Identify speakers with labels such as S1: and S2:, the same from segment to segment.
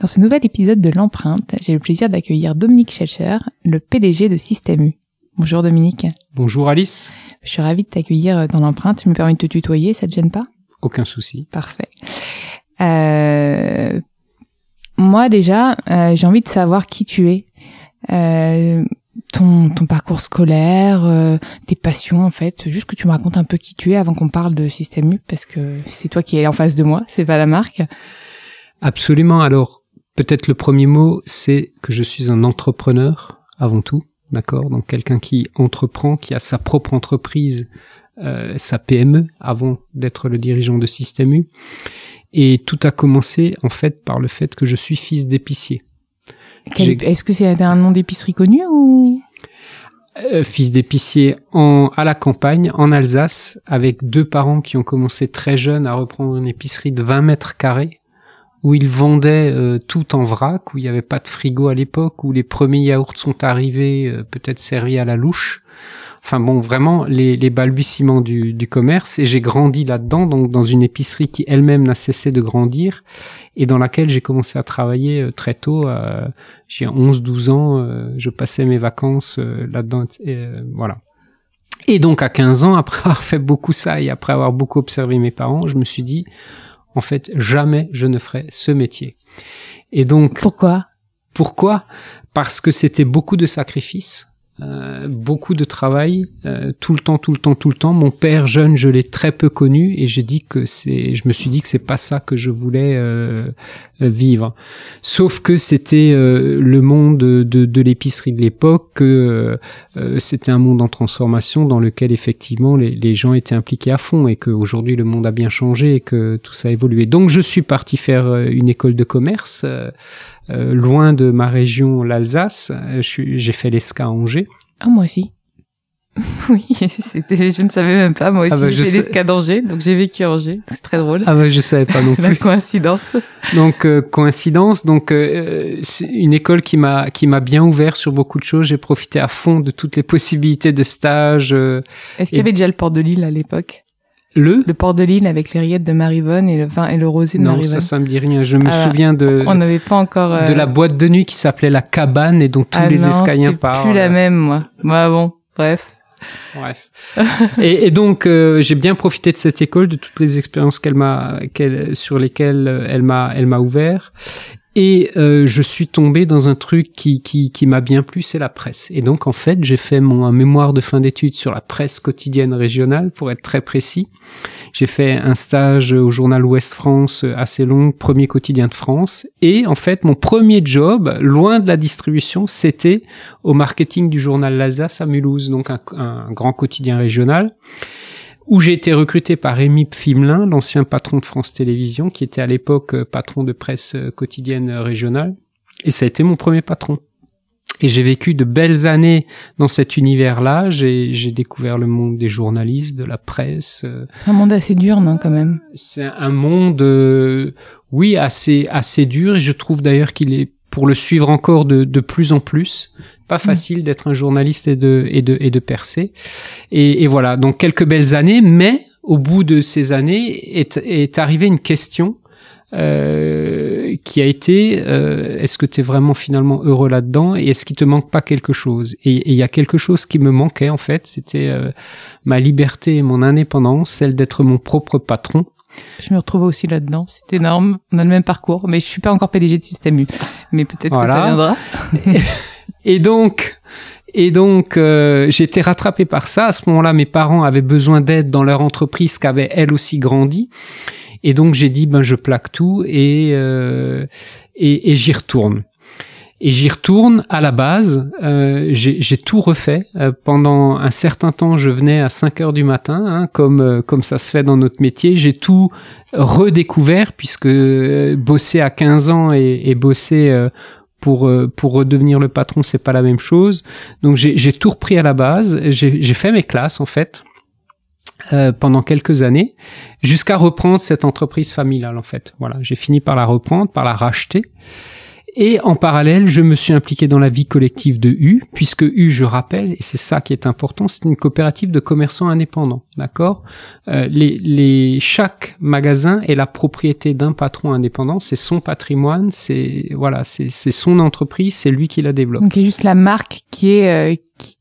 S1: Dans ce nouvel épisode de l'empreinte, j'ai le plaisir d'accueillir Dominique Schelcher, le PDG de Système U. Bonjour Dominique.
S2: Bonjour Alice.
S1: Je suis ravie de t'accueillir dans l'empreinte. Je me permets de te tutoyer, ça te gêne pas?
S2: Aucun souci.
S1: Parfait. Euh, moi déjà, euh, j'ai envie de savoir qui tu es, euh, ton, ton parcours scolaire, euh, tes passions en fait. Juste que tu me racontes un peu qui tu es avant qu'on parle de Système U, parce que c'est toi qui es en face de moi, c'est pas la marque.
S2: Absolument. Alors, peut-être le premier mot, c'est que je suis un entrepreneur avant tout. D'accord? Donc quelqu'un qui entreprend, qui a sa propre entreprise, euh, sa PME, avant d'être le dirigeant de Système U. Et tout a commencé en fait par le fait que je suis fils d'épicier.
S1: Quel- Est-ce que c'est un nom d'épicerie connu ou?
S2: Euh, fils d'épicier en à la campagne, en Alsace, avec deux parents qui ont commencé très jeunes à reprendre une épicerie de 20 mètres carrés, où ils vendaient euh, tout en vrac, où il n'y avait pas de frigo à l'époque, où les premiers yaourts sont arrivés, euh, peut-être servis à la louche. Enfin bon, vraiment les, balbutiements du, commerce. Et j'ai grandi là-dedans, donc dans une épicerie qui elle-même n'a cessé de grandir et dans laquelle j'ai commencé à travailler euh, très tôt. j'ai 11-12 ans, je passais mes vacances là-dedans. et, voilà. Et donc à 15 ans, après avoir fait beaucoup ça et après avoir beaucoup observé mes parents, je me suis dit, en fait, jamais je ne ferai ce métier. Et donc,
S1: pourquoi?
S2: Pourquoi? Parce que c'était beaucoup de sacrifices, euh, beaucoup de travail, euh, tout le temps, tout le temps, tout le temps. Mon père jeune, je l'ai très peu connu et j'ai dit que c'est, je me suis dit que c'est pas ça que je voulais euh, vivre. Sauf que c'était euh, le monde de, de, l'épicerie de l'époque, que euh, c'était un monde en transformation dans lequel effectivement les, les gens étaient impliqués à fond et qu'aujourd'hui le monde a bien changé et que tout ça a évolué. Donc je suis parti faire une école de commerce. Euh, loin de ma région, l'Alsace. Euh, J'ai fait l'ESCA à Angers.
S1: Ah, moi aussi. oui, c'était, je ne savais même pas. Moi aussi,
S2: Ah bah, je
S1: j'ai fait
S2: sais.
S1: d'Angers, donc j'ai vécu à Angers. C'est très drôle.
S2: Ah ouais, je savais pas non
S1: La
S2: plus.
S1: coïncidence.
S2: Donc euh, coïncidence. Donc euh, une école qui m'a qui m'a bien ouvert sur beaucoup de choses. J'ai profité à fond de toutes les possibilités de stage. euh,
S1: Est-ce qu'il y avait déjà le port de Lille à l'époque?
S2: Le?
S1: Le port de Lille avec les rillettes de Marivonne et le vin et le rosé de
S2: non,
S1: Marivonne.
S2: ça ça me dit rien. Je me
S1: Ah,
S2: souviens de
S1: On n'avait pas encore. euh,
S2: de la boîte de nuit qui s'appelait la cabane et dont tous
S1: ah
S2: les
S1: non,
S2: escaliens parlent.
S1: plus la même, moi. Moi, bon, bref.
S2: Bref. et, et donc euh, j'ai bien profité de cette école, de toutes les expériences qu'elle m'a, qu'elle, sur lesquelles euh, elle m'a, elle m'a ouvert. Et euh, je suis tombé dans un truc qui, qui, qui m'a bien plu, c'est la presse. Et donc en fait, j'ai fait mon mémoire de fin d'études sur la presse quotidienne régionale, pour être très précis. J'ai fait un stage au journal Ouest France euh, assez long, premier quotidien de France. Et en fait, mon premier job, loin de la distribution, c'était au marketing du journal L'Alsace à Mulhouse, donc un, un grand quotidien régional, où j'ai été recruté par Rémi Pfimelin, l'ancien patron de France Télévisions, qui était à l'époque euh, patron de presse euh, quotidienne euh, régionale. Et ça a été mon premier patron. Et j'ai vécu de belles années dans cet univers-là. J'ai j'ai découvert le monde des journalistes, de la presse.
S1: Un monde assez dur, non, quand même?
S2: c'est un monde, euh, oui, assez assez dur. Et je trouve d'ailleurs qu'il est pour le suivre encore de, de plus en plus. Pas facile d'être un journaliste et de et de et de percer. Et, et voilà, donc quelques belles années, mais au bout de ces années est est arrivée une question euh, qui a été euh, est-ce que tu es vraiment finalement heureux là-dedans et est-ce qu'il te manque pas quelque chose? Et et il y a quelque chose qui me manquait en fait, c'était euh, ma liberté et mon indépendance, celle d'être mon propre patron
S1: Je me retrouve aussi là-dedans. C'est énorme. On a le même parcours, mais je suis pas encore PDG de Système U. Mais peut-être que ça viendra.
S2: et donc, et donc, euh, j'ai été rattrapé par ça. À ce moment-là, mes parents avaient besoin d'aide dans leur entreprise qui avait elle aussi grandi. Et donc, j'ai dit, ben, je plaque tout et, euh, et, et j'y retourne. Et j'y retourne à la base. Euh, j'ai tout refait. Euh, pendant un certain temps, je venais à 5 heures du matin, hein, comme euh, comme ça se fait dans notre métier. J'ai tout redécouvert puisque bosser à 15 ans et, et bosser pour pour redevenir le patron, c'est pas la même chose. Donc j'ai tout repris à la base. J'ai fait mes classes en fait. pendant quelques années, jusqu'à reprendre cette entreprise familiale en fait. Voilà, j'ai fini par la reprendre, par la racheter. Et en parallèle, je me suis impliqué dans la vie collective de U, puisque U, je rappelle, et c'est ça qui est important, c'est une coopérative de commerçants indépendants, d'accord? Euh, les, les, Chaque magasin est la propriété d'un patron indépendant, c'est son patrimoine, c'est voilà, c'est son entreprise, c'est lui qui la développe.
S1: Donc, il y a juste la marque qui est euh,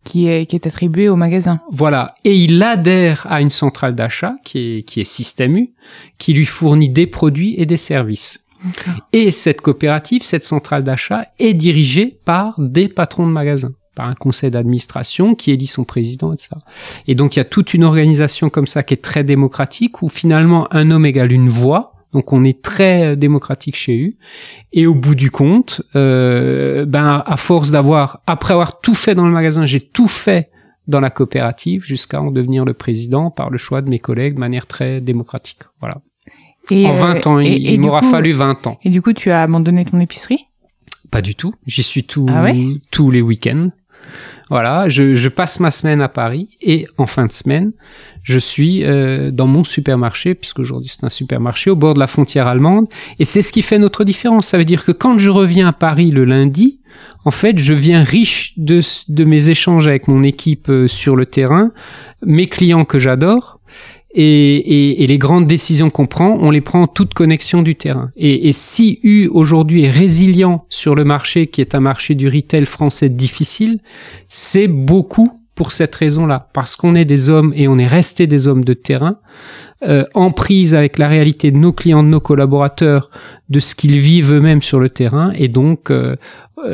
S1: qui, est qui est attribuée au magasin.
S2: Voilà, et il adhère à une centrale d'achat qui est qui est Système U, qui lui fournit des produits et des services. Et cette coopérative, cette centrale d'achat, est dirigée par des patrons de magasins par un conseil d'administration qui élit son président, etc. Et donc il y a toute une organisation comme ça qui est très démocratique où finalement un homme égale une voix. Donc on est très démocratique chez eux. Et au bout du compte, euh, ben à force d'avoir, après avoir tout fait dans le magasin, j'ai tout fait dans la coopérative jusqu'à en devenir le président par le choix de mes collègues de manière très démocratique. Voilà en 20 euh, ans, il, m'aura fallu 20 ans.
S1: Et du coup, tu as abandonné ton épicerie?
S2: Pas du tout. J'y suis tout, ah tous les week-ends. Voilà, je, je, passe ma semaine à Paris et en fin de semaine, je suis euh, dans mon supermarché, puisque aujourd'hui c'est un supermarché au bord de la frontière allemande, et c'est ce qui fait notre différence. Ça veut dire que quand je reviens à Paris le lundi, en fait, je viens riche de, de mes échanges avec mon équipe euh, sur le terrain, mes clients que j'adore, et, et, et, les grandes décisions qu'on prend, on les prend en toute connexion du terrain. Et, et si U aujourd'hui est résilient sur le marché, qui est un marché du retail français difficile, c'est beaucoup pour cette raison-là, parce qu'on est des hommes et on est resté des hommes de terrain, euh, en prise avec la réalité de nos clients, de nos collaborateurs, de ce qu'ils vivent eux-mêmes sur le terrain, et donc euh,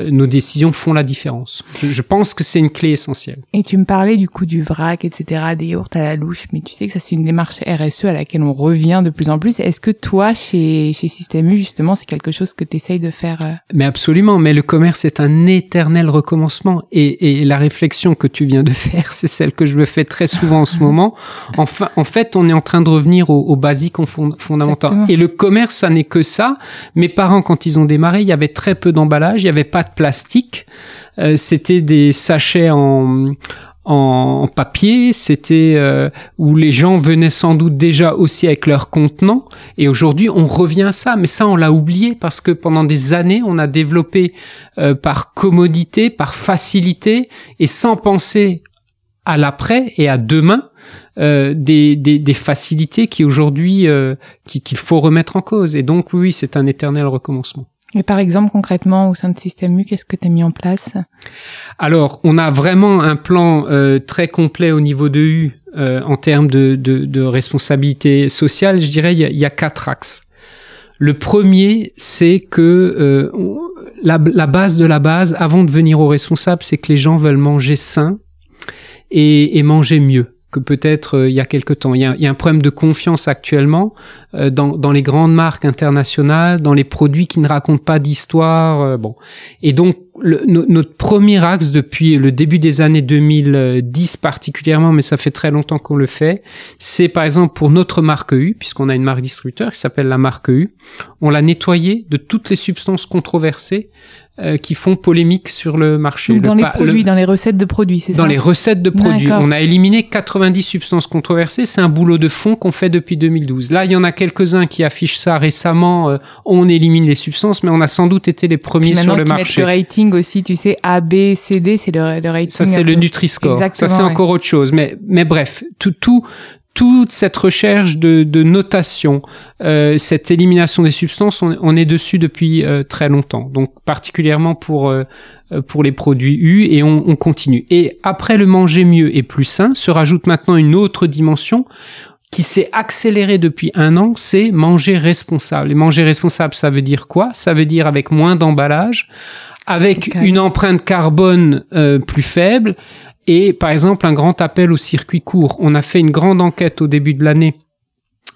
S2: nos décisions font la différence. Je, pense que c'est une clé essentielle.
S1: Et tu me parlais du coup du vrac, etc., des yaourts à la louche, mais tu sais que ça c'est une démarche RSE à laquelle on revient de plus en plus. Est-ce que toi, chez, chez Système U, justement, c'est quelque chose que tu essayes de faire euh?
S2: Mais absolument, mais le commerce est un éternel recommencement. Et, et la réflexion que tu viens de faire, c'est celle que je me fais très souvent en ce moment. Enfin, en fait, on est en train de revenir aux, aux basiques fondamentaux. Et le commerce, ça n'est que ça. Mes parents, quand ils ont démarré, il y avait très peu d'emballage, il y avait pas de plastique. Euh, c'était des sachets en, en papier, c'était euh, où les gens venaient sans doute déjà aussi avec leurs contenants. Et aujourd'hui, on revient à ça, mais ça, on l'a oublié parce que pendant des années, on a développé euh, par commodité, par facilité, et sans penser à l'après et à demain, des, des, des, facilités qui aujourd'hui qu'il faut remettre en cause. Et donc oui, c'est un éternel recommencement.
S1: Et par exemple, concrètement, au sein de Système U, qu'est-ce que tu as mis en place?
S2: Alors, on a vraiment un plan euh, très complet au niveau de U euh, en termes de, de, de, responsabilité sociale. Je dirais, il y a, y a quatre axes. Le premier, c'est que euh, la, la, base de la base, avant de venir au responsable, c'est que les gens veulent manger sain et, et manger mieux que peut-être euh, il y a quelque temps. Il y a, il y a, un problème de confiance actuellement euh, dans, dans, les grandes marques internationales, dans les produits qui ne racontent pas d'histoire. Euh, bon, et donc le, notre premier axe depuis le début des années 2010 particulièrement, mais ça fait très longtemps qu'on le fait, c'est par exemple pour notre marque U, puisqu'on a une marque distributeur qui s'appelle la marque U, on l'a nettoyée de toutes les substances controversées euh, qui font polémique sur le marché.
S1: dans les produits, dans les recettes de produits, c'est ça
S2: Dans les recettes de produits. On a éliminé 90 substances controversées. C'est un boulot de fond qu'on fait depuis 2012. Là, il y en a quelques-uns qui affichent ça récemment. Euh, on élimine les substances, mais on a sans doute été les premiers sur le marché.
S1: le rating aussi, tu sais, A, B, C, D, c'est le, le rating.
S2: Ça, c'est le Nutri-Score. Ça, c'est encore autre chose. Mais, mais bref, tout, tout, toute cette recherche de, de notation, euh, cette élimination des substances, on, est dessus depuis euh, très longtemps. Donc particulièrement pour euh, pour les produits U et on, on, continue. Et après le manger mieux et plus sain, se rajoute maintenant une autre dimension qui s'est accéléré depuis un an, c'est manger responsable. Et manger responsable, ça veut dire quoi? Ça veut dire avec moins d'emballage, avec
S1: Okay.
S2: une empreinte carbone euh, plus faible et par exemple un grand appel au circuit court. On a fait une grande enquête au début de l'année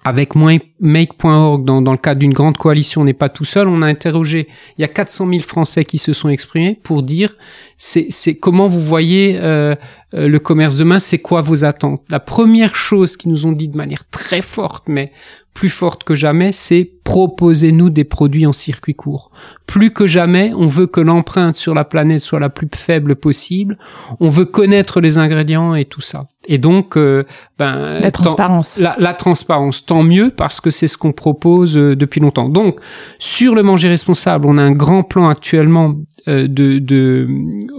S2: avec Make.org dans, le cadre d'une grande coalition, on n'est pas tout seul. On a interrogé, il y a 400 000 Français qui se sont exprimés pour dire c'est, c'est comment vous voyez euh, euh, le commerce demain, c'est quoi vos attentes? La première chose qu'ils nous ont dit de manière très forte, mais plus forte que jamais, c'est proposez-nous des produits en circuit court. Plus que jamais, on veut que l'empreinte sur la planète soit la plus faible possible. On veut connaître les ingrédients et tout ça. Et donc, euh, ben,
S1: La
S2: tant-
S1: transparence.
S2: la, la transparence, tant mieux parce que c'est ce qu'on propose euh, depuis longtemps. Donc, sur le manger responsable, on a un grand plan actuellement de, de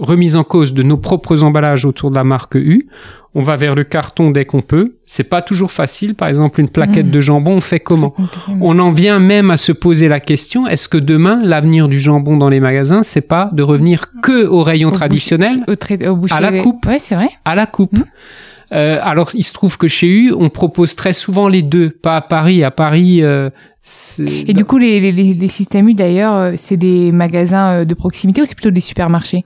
S2: remise en cause de nos propres emballages autour de la marque U. On va vers le carton dès qu'on peut. C'est pas toujours facile. Par exemple, une plaquette
S1: Mhm.
S2: de jambon, on fait comment? On en vient même à se poser la question est-ce que demain, l'avenir du jambon dans les magasins, c'est pas de revenir que au rayon traditionnel,
S1: au au boucher-
S2: à la coupe.
S1: Ouais, c'est vrai.
S2: à la coupe.
S1: Mhm.
S2: Euh, alors, il se trouve que chez U, on propose très souvent les deux, pas à Paris. À Paris, euh,
S1: Et du coup, les, les, les systèmes U, d'ailleurs, euh, c'est des magasins de proximité ou c'est plutôt des supermarchés?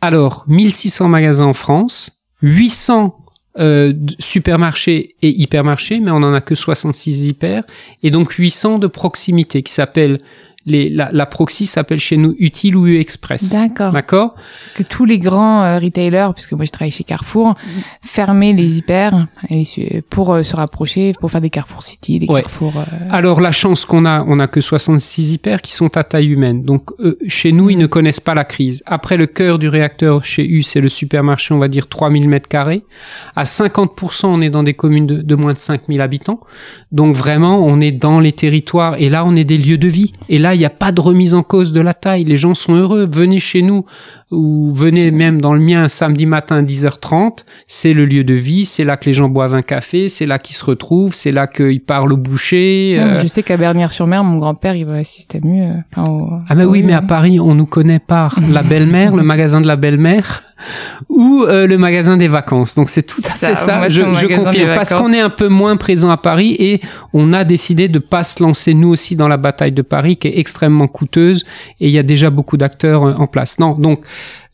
S2: Alors 1600 magasins en France, 800 euh, d- supermarchés et hypermarchés, mais on en a que 66 hyper, et donc 800 de proximité qui s'appellent les la, la proxy s'appelle chez nous Utile ou U Express.
S1: D'accord.
S2: D'accord
S1: Parce que tous les grands euh, retailers, puisque moi je travaille chez Carrefour, fermaient les hyper et pour euh, se rapprocher, pour faire des Carrefour City, des
S2: Ouais.
S1: Carrefour. euh,
S2: Alors la chance qu'on a, on a que 66 hyper qui sont à taille humaine. Donc euh, chez nous, ils ne connaissent pas la crise. Après le cœur du réacteur chez U, c'est le supermarché, on va dire 3000 mètres carrés. À 50%, on est dans des communes de, de moins de 5000 habitants. Donc vraiment, on est dans les territoires et là, on est des lieux de vie. Et là, il n'y a pas de remise en cause de la taille. Les gens sont heureux. Venez chez nous ou venez même dans le mien samedi matin à 10h30. C'est le lieu de vie. C'est là que les gens boivent un café. C'est là qu'ils se retrouvent. C'est là qu'ils parlent au boucher.
S1: non,
S2: euh,
S1: Je sais qu'à Bernières-sur-Mer, mon grand-père, il va Système U. euh, enfin, au-
S2: Ah mais oui, mais à. Paris, on nous connaît par la belle-mère, le magasin de la belle-mère, ou euh, le magasin des vacances. Donc c'est tout à fait
S1: ça,
S2: ça.
S1: moi,
S2: je je confirme parce qu'on est un peu moins présent à Paris et on a décidé de pas se lancer nous aussi dans la bataille de Paris qui est extrêmement coûteuse et il y a déjà beaucoup d'acteurs euh, en place. Non, donc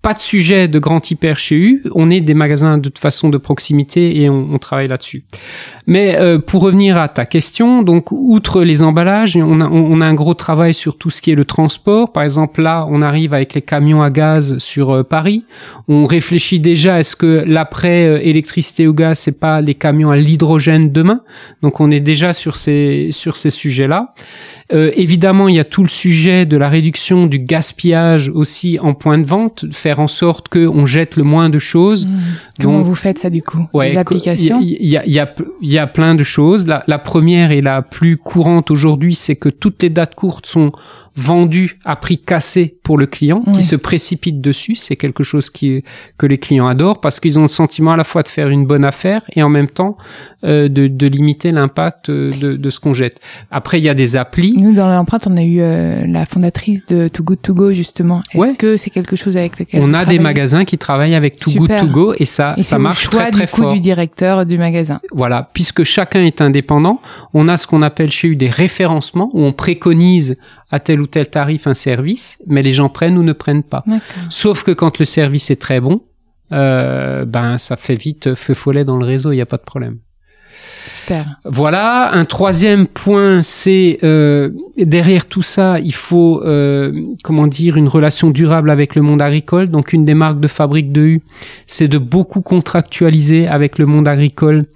S2: pas de sujet de grand hyper chez U. On est des magasins de façon de proximité et on, travaille là-dessus. Mais euh, pour revenir à ta question, donc outre les emballages, on a, un gros travail sur tout ce qui est le transport. Par exemple, là, on arrive avec les camions à gaz sur euh, Paris. On réfléchit déjà est-ce que l'après euh, électricité ou gaz, c'est pas les camions à l'hydrogène demain Donc on est déjà sur ces sur ces sujets-là. Évidemment, il y a tout le sujet de la réduction du gaspillage aussi en point de vente, en sorte que on jette le moins de choses.
S1: Mmh. Comment vous faites ça du coup
S2: Ouais,
S1: Les applications
S2: Il y, a- y a, y plein de choses. La, la première et la plus courante aujourd'hui, c'est que toutes les dates courtes sont vendues à prix cassé pour le client,
S1: Oui.
S2: qui se précipite dessus. C'est quelque chose qui, que les clients adorent parce qu'ils ont le sentiment à la fois de faire une bonne affaire et en même temps euh, de, de limiter l'impact euh, de, de ce qu'on jette. Après, il y a des applis.
S1: Nous, dans l'empreinte, on a eu euh, la fondatrice de Too Good To Go, justement. Est-ce
S2: Ouais.
S1: que c'est quelque chose avec lequel
S2: On a des magasins qui travaillent avec Too Good
S1: Super.
S2: To Go et ça,
S1: Et
S2: ça marche
S1: choix
S2: très très
S1: du coup
S2: fort.
S1: du directeur du magasin.
S2: Voilà, puisque chacun est indépendant, on a ce qu'on appelle chez eux des référencements où on préconise à tel ou tel tarif un service, mais les gens prennent ou ne prennent pas. Sauf que quand le service est très bon, euh, ben ça fait vite feu follet dans le réseau, il n'y a pas de problème.
S1: Super.
S2: Voilà, un troisième point, c'est euh, derrière tout ça, il faut euh, comment dire une relation durable avec le monde agricole. Donc une des marques de fabrique de U, c'est de beaucoup contractualiser avec le monde agricole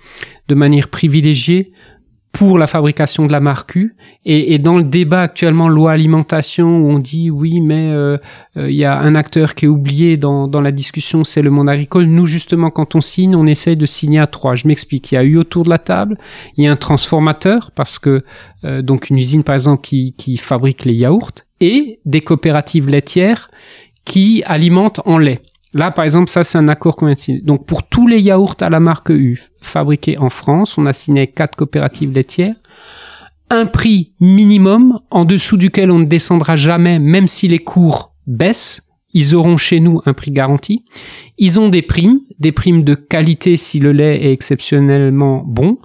S2: de manière privilégiée pour la fabrication de la marque U. Et, et dans le débat actuellement loi alimentation, on dit oui, mais euh, euh, il y a un acteur qui est oublié dans, dans la discussion, c'est le monde agricole. Nous, justement, quand on signe, on essaye de signer à trois. Je m'explique. Il y a eu autour de la table, il y a un transformateur, parce que euh, donc une usine, par exemple, qui, qui fabrique les yaourts, et des coopératives laitières qui alimentent en lait. Là, par exemple, ça, c'est un accord qu'on vient de signer. Donc, pour tous les yaourts à la marque U fabriqués en France, on a signé quatre coopératives laitières un prix minimum en dessous duquel on ne descendra jamais, même si les cours baissent. Ils auront chez nous un prix garanti. Ils ont des primes, des primes de qualité si le lait est exceptionnellement bon.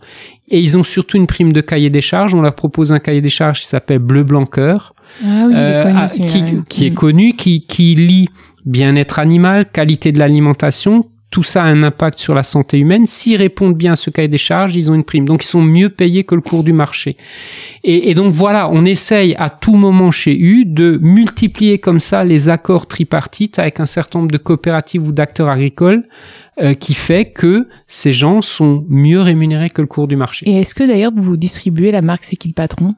S2: et ils ont surtout une prime de cahier des charges. On leur propose un cahier des charges qui s'appelle Bleu Blanc Cœur,
S1: Ah oui,
S2: euh,
S1: celui-là,
S2: qui, qui est
S1: Mm.
S2: connu, qui, qui lie bien-être animal, qualité de l'alimentation. Tout ça a un impact sur la santé humaine. S'ils répondent bien à ce cahier des charges, ils ont une prime. Donc, ils sont mieux payés que le cours du marché. Et, donc, voilà, on essaye à tout moment chez U de multiplier comme ça les accords tripartites avec un certain nombre de coopératives ou d'acteurs agricoles euh, qui fait que ces gens sont mieux rémunérés que le cours du marché.
S1: Et est-ce que d'ailleurs vous distribuez la marque C'est qui le patron?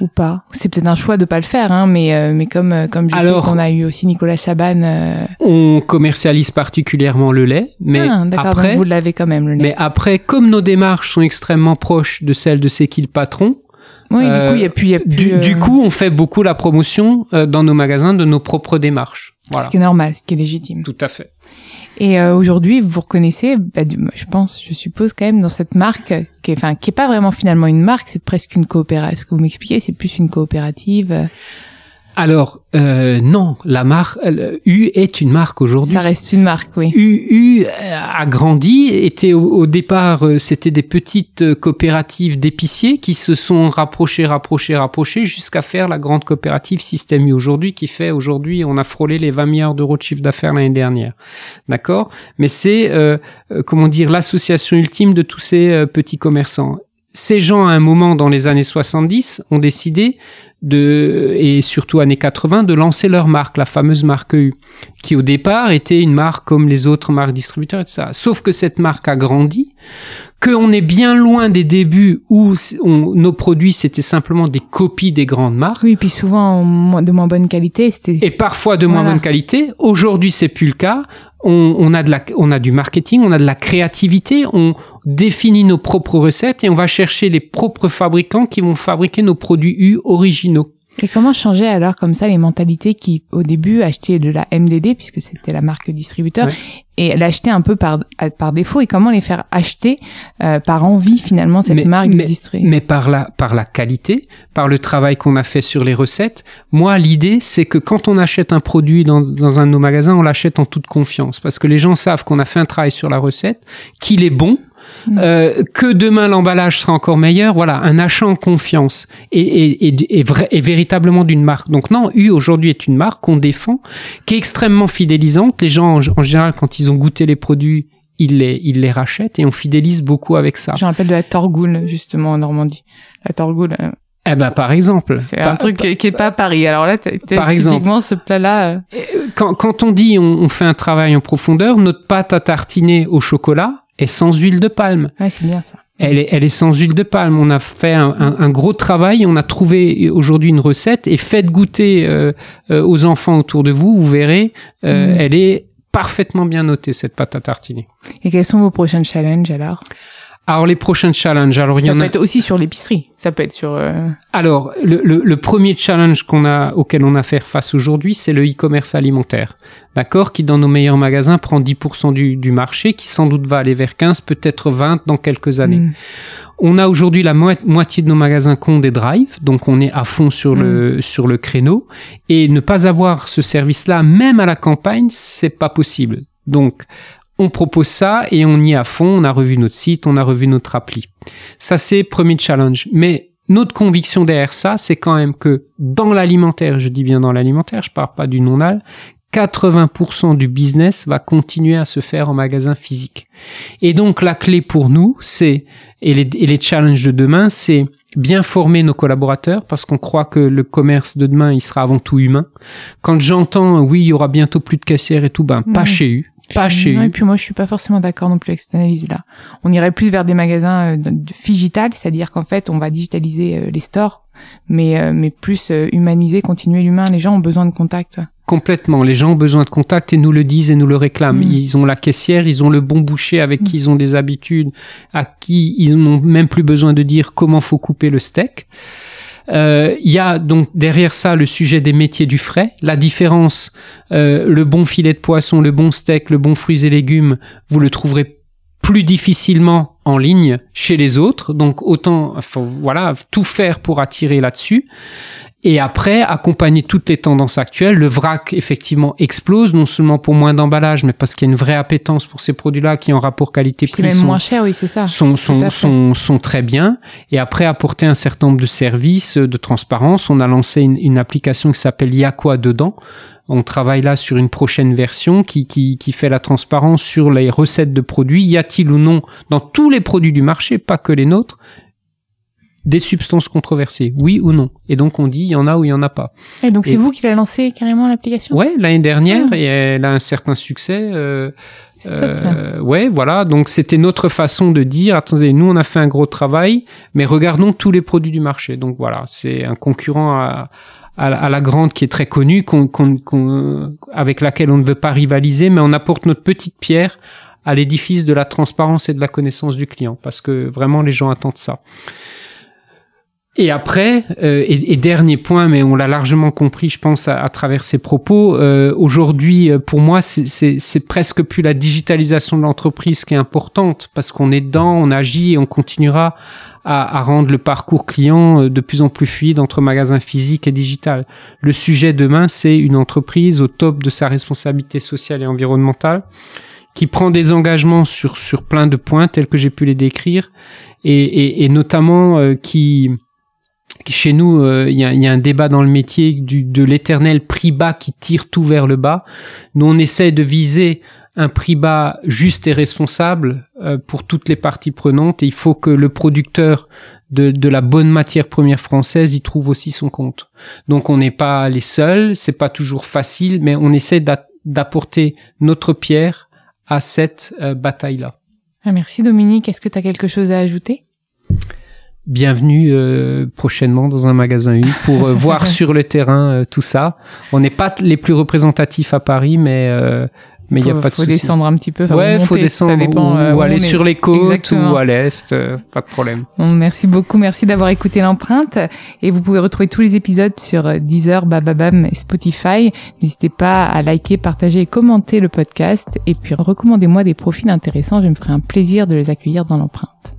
S1: Ou pas C'est peut-être un choix de pas le faire, hein, mais euh, mais comme euh, comme je
S2: Alors-
S1: sais qu'on a eu aussi Nicolas Chaban. euh,
S2: On commercialise particulièrement le lait, mais
S1: ah,
S2: après,
S1: donc vous l'avez quand même le lait.
S2: Mais après, comme nos démarches sont extrêmement proches de celles de C'est qui le patron,
S1: Oui, du
S2: euh,
S1: coup il y a plus, il y a plus.
S2: du,
S1: euh,
S2: du coup, on fait beaucoup la promotion euh, dans nos magasins de nos propres démarches. Voilà,
S1: ce qui est normal, ce qui est légitime.
S2: tout à fait.
S1: Et euh, aujourd'hui, vous reconnaissez, bah, je pense, je suppose quand même dans cette marque qui est, enfin, qui est pas vraiment finalement une marque, c'est presque une coopérative. Ce que vous m'expliquez, c'est plus une coopérative.
S2: Alors, euh, non, la marque euh, U est une marque aujourd'hui.
S1: Ça reste une marque, oui.
S2: U, U euh, a grandi, était au, au départ, euh, c'était des petites coopératives d'épiciers qui se sont rapprochées, rapprochées, rapprochées jusqu'à faire la grande coopérative Système U aujourd'hui qui fait aujourd'hui, on a frôlé les 20 milliards d'euros de chiffre d'affaires l'année dernière. D'accord? Mais c'est, euh, euh, comment dire, l'association ultime de tous ces euh, petits commerçants. Ces gens, à un moment dans les années 70, ont décidé de, et surtout années 80, de lancer leur marque, la fameuse marque U qui au départ était une marque comme les autres marques distributeurs, etc. Sauf que cette marque a grandi, qu'on est bien loin des débuts où on- nos produits c'était simplement des copies des grandes marques.
S1: Oui, puis souvent de moins bonne qualité.
S2: Et parfois de moins
S1: Voilà.
S2: bonne qualité. Aujourd'hui, c'est plus le cas. On, a de la, on a du marketing, on a de la créativité, on définit nos propres recettes et on va chercher les propres fabricants qui vont fabriquer nos produits U originaux.
S1: Et comment changer alors comme ça les mentalités qui au début achetaient de la MDD puisque c'était la marque distributeur
S2: Ouais.
S1: et l'achetaient un peu par par défaut et comment les faire acheter euh, par envie finalement cette
S2: Mais-
S1: marque
S2: mais-
S1: distri?
S2: mais par la par la qualité, par le travail qu'on a fait sur les recettes. Moi, l'idée, c'est que quand on achète un produit dans, dans un de nos magasins, on l'achète en toute confiance, parce que les gens savent qu'on a fait un travail sur la recette, qu'il est bon, Euh, que demain l'emballage sera encore meilleur. Voilà, un achat en confiance et, et, et, et, vrai- et véritablement d'une marque. Donc non, U aujourd'hui est une marque qu'on défend, qui est extrêmement fidélisante. Les gens, en, en général, quand ils ont goûté les produits, ils les, ils les rachètent et on fidélise beaucoup avec ça.
S1: Je me rappelle de la Torgoule justement en Normandie. La Torgoule, euh,
S2: Eh ben, par exemple.
S1: c'est un truc qui, qui est pas à Paris. Alors là, t'as- t'as-
S2: Par
S1: typiquement ce plat-là. euh,
S2: quand, quand on dit on, on fait un travail en profondeur, notre pâte à tartiner au chocolat est sans huile de palme.
S1: Ouais, c'est bien ça.
S2: Elle est, elle est sans huile de palme. On a fait un, un- un gros travail. On a trouvé aujourd'hui une recette et faites goûter euh, euh, aux enfants autour de vous. Vous verrez, euh,
S1: Mm.
S2: elle est parfaitement bien notée cette pâte à tartiner.
S1: Et quels sont vos prochains challenges alors?
S2: Alors les prochains challenges. Alors il y
S1: Ça
S2: en
S1: peut
S2: a.
S1: être aussi sur l'épicerie. Ça peut être sur. euh,
S2: Alors, le, le, le premier challenge qu'on a, auquel on a fait face aujourd'hui, c'est le e-commerce alimentaire. D'accord? Qui, dans nos meilleurs magasins, prend 10% du, du marché, qui sans doute va aller vers 15, peut-être 20 dans quelques années.
S1: hmm.
S2: On a aujourd'hui la moi- moitié de nos magasins qui ont des drives, donc on est à fond sur le, sur le créneau. Et ne pas avoir ce service-là, même à la campagne, c'est pas possible. Donc, on propose ça et on y est à fond. On a revu notre site, on a revu notre appli. Ça, c'est premier challenge. Mais notre conviction derrière ça, c'est quand même que dans l'alimentaire, je dis bien dans l'alimentaire, je parle pas du non-al, 80% du business va continuer à se faire en magasin physique. Et donc, la clé pour nous, c'est, et les, et les challenges de demain, c'est bien former nos collaborateurs parce qu'on croit que le commerce de demain, il sera avant tout humain. Quand j'entends, oui, il y aura bientôt plus de caissières et tout, ben, pas
S1: Ouais.
S2: chez U. Pas chez
S1: Non. Et puis moi, je suis pas forcément d'accord non plus avec cette analyse-là. On irait plus vers des magasins euh, digital, c'est-à-dire qu'en fait, on va digitaliser euh, les stores, mais euh, mais plus humaniser, continuer l'humain. Les gens ont besoin de contact.
S2: Complètement. Les gens ont besoin de contact et nous le disent et nous le réclament.
S1: Mm.
S2: Ils ont la caissière, ils ont le bon boucher avec qui ils ont des habitudes, à qui ils n'ont même plus besoin de dire comment faut couper le steak. Euh, Il y a donc derrière ça le sujet des métiers du frais, la différence, euh, le bon filet de poisson, le bon steak, le bon fruits et légumes, vous le trouverez plus difficilement en ligne chez les autres. Donc autant, voilà, tout faire pour attirer là-dessus. Et après, accompagner toutes les tendances actuelles, le vrac effectivement explose, non seulement pour moins d'emballage, mais parce qu'il y a une vraie appétence pour ces produits-là qui en rapport qualité-prix
S1: même moins cher, oui, c'est ça.
S2: Sont, sont, sont, sont, très bien. Et après, apporter un certain nombre de services de transparence. On a lancé une, une application qui s'appelle Y a quoi dedans on travaille là sur une prochaine version qui, qui, qui fait la transparence sur les recettes de produits. Y a-t-il ou non dans tous les produits du marché, pas que les nôtres, des substances controversées, oui ou non? Et donc on dit il y en a ou il y en a pas.
S1: Et donc c'est vous qui l'avez lancé carrément l'application?
S2: Ouais, l'année dernière ah. et elle a un certain succès. Euh,
S1: top, ça.
S2: Euh, ouais, voilà. Donc c'était notre façon de dire attendez, nous on a fait un gros travail, mais regardons tous les produits du marché. Donc voilà, c'est un concurrent à, à, la grande qui est très connue, avec laquelle on ne veut pas rivaliser, mais on apporte notre petite pierre à l'édifice de la transparence et de la connaissance du client, parce que vraiment les gens attendent ça. Et après, euh, et, dernier point, mais on l'a largement compris, je pense, à, travers ces propos, euh, aujourd'hui, euh, pour moi, c'est presque plus la digitalisation de l'entreprise qui est importante, parce qu'on est dedans, on agit et on continuera à, à, rendre le parcours client de plus en plus fluide entre magasins physiques et digital. Le sujet demain, c'est une entreprise au top de sa responsabilité sociale et environnementale, qui prend des engagements sur, sur plein de points, tels que j'ai pu les décrire, et, et, et notamment qui chez nous, euh, il y, a, un débat dans le métier de l'éternel prix bas qui tire tout vers le bas. Nous, on essaie de viser un prix bas juste et responsable euh, pour toutes les parties prenantes. Et il faut que le producteur de, de la bonne matière première française y trouve aussi son compte. Donc, on n'est pas les seuls. C'est pas toujours facile, mais on essaie d'apporter notre pierre à cette euh, bataille-là.
S1: Ah, merci Dominique. Est-ce que tu as quelque chose à ajouter?
S2: Bienvenue euh, prochainement dans un magasin U pour euh, voir sur le terrain euh, tout ça. On n'est pas les plus représentatifs à Paris, mais mais il y a pas de
S1: faut descendre un petit peu.
S2: ouais, faut descendre ça dépend, ou, aller sur les côtes ou à l'est, pas de problème.
S1: Bon, merci beaucoup, merci d'avoir écouté l'empreinte et vous pouvez retrouver tous les épisodes sur Deezer, Bababam et Spotify. N'hésitez pas à liker, partager et commenter le podcast et puis recommandez-moi des profils intéressants. Je me ferai un plaisir de les accueillir dans l'empreinte.